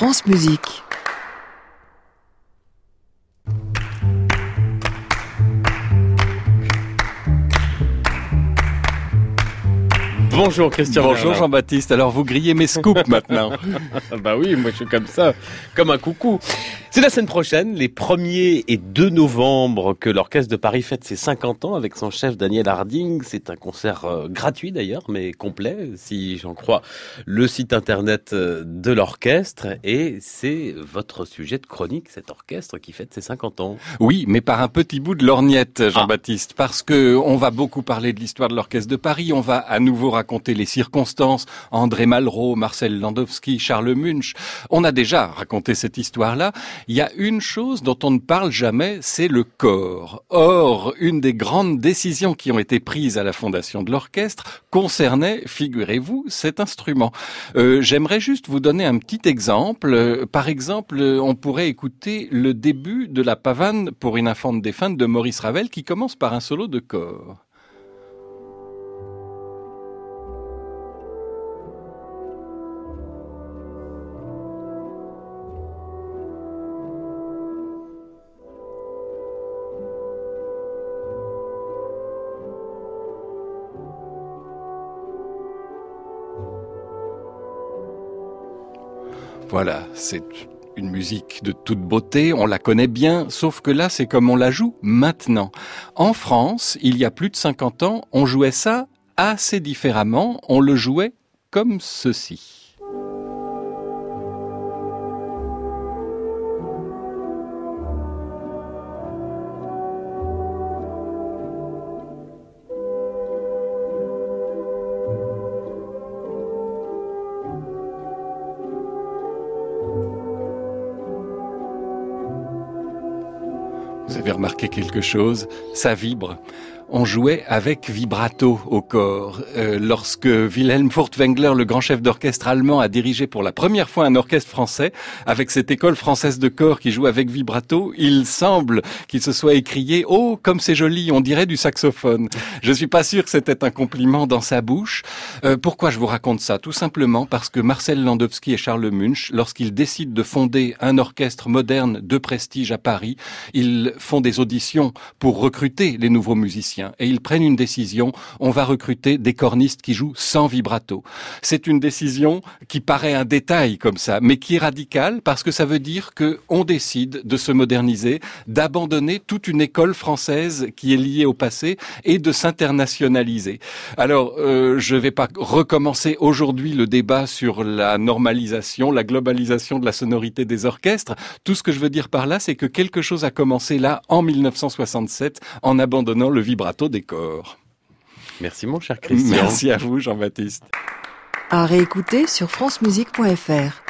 France Musique. Bonjour Christian. Bonjour Jean-Baptiste. Alors vous grillez mes scoops maintenant. bah oui, moi je suis comme ça, comme un coucou. C'est la semaine prochaine, les 1er et 2 novembre, que l'Orchestre de Paris fête ses 50 ans avec son chef Daniel Harding. C'est un concert euh, gratuit d'ailleurs, mais complet, si j'en crois le site internet euh, de l'orchestre. Et c'est votre sujet de chronique, cet orchestre qui fête ses 50 ans. Oui, mais par un petit bout de lorgnette, ah. Jean-Baptiste, parce que on va beaucoup parler de l'histoire de l'Orchestre de Paris. On va à nouveau raconter les circonstances. André Malraux, Marcel Landowski, Charles Munch. On a déjà raconté cette histoire-là. Il y a une chose dont on ne parle jamais, c'est le corps. Or, une des grandes décisions qui ont été prises à la fondation de l'orchestre concernait, figurez-vous, cet instrument. Euh, J'aimerais juste vous donner un petit exemple. Par exemple, on pourrait écouter le début de la pavane pour une infante défunte de Maurice Ravel qui commence par un solo de corps. Voilà, c'est une musique de toute beauté, on la connaît bien, sauf que là, c'est comme on la joue maintenant. En France, il y a plus de 50 ans, on jouait ça assez différemment, on le jouait comme ceci. Vous avez remarqué quelque chose? Ça vibre on jouait avec vibrato au corps. Euh, lorsque Wilhelm Furtwängler, le grand chef d'orchestre allemand, a dirigé pour la première fois un orchestre français, avec cette école française de corps qui joue avec vibrato, il semble qu'il se soit écrié « Oh, comme c'est joli, on dirait du saxophone ». Je suis pas sûr que c'était un compliment dans sa bouche. Euh, pourquoi je vous raconte ça? Tout simplement parce que Marcel Landowski et Charles Munch, lorsqu'ils décident de fonder un orchestre moderne de prestige à Paris, ils font des auditions pour recruter les nouveaux musiciens et ils prennent une décision, on va recruter des cornistes qui jouent sans vibrato. C'est une décision qui paraît un détail comme ça, mais qui est radicale parce que ça veut dire que on décide de se moderniser, d'abandonner toute une école française qui est liée au passé et de s'internationaliser. Alors, euh, je ne vais pas recommencer aujourd'hui le débat sur la normalisation, la globalisation de la sonorité des orchestres. Tout ce que je veux dire par là, c'est que quelque chose a commencé là en 1967 en abandonnant le vibrato décor. Merci mon cher Christian. Merci à vous Jean-Baptiste. À réécouter sur francemusique.fr.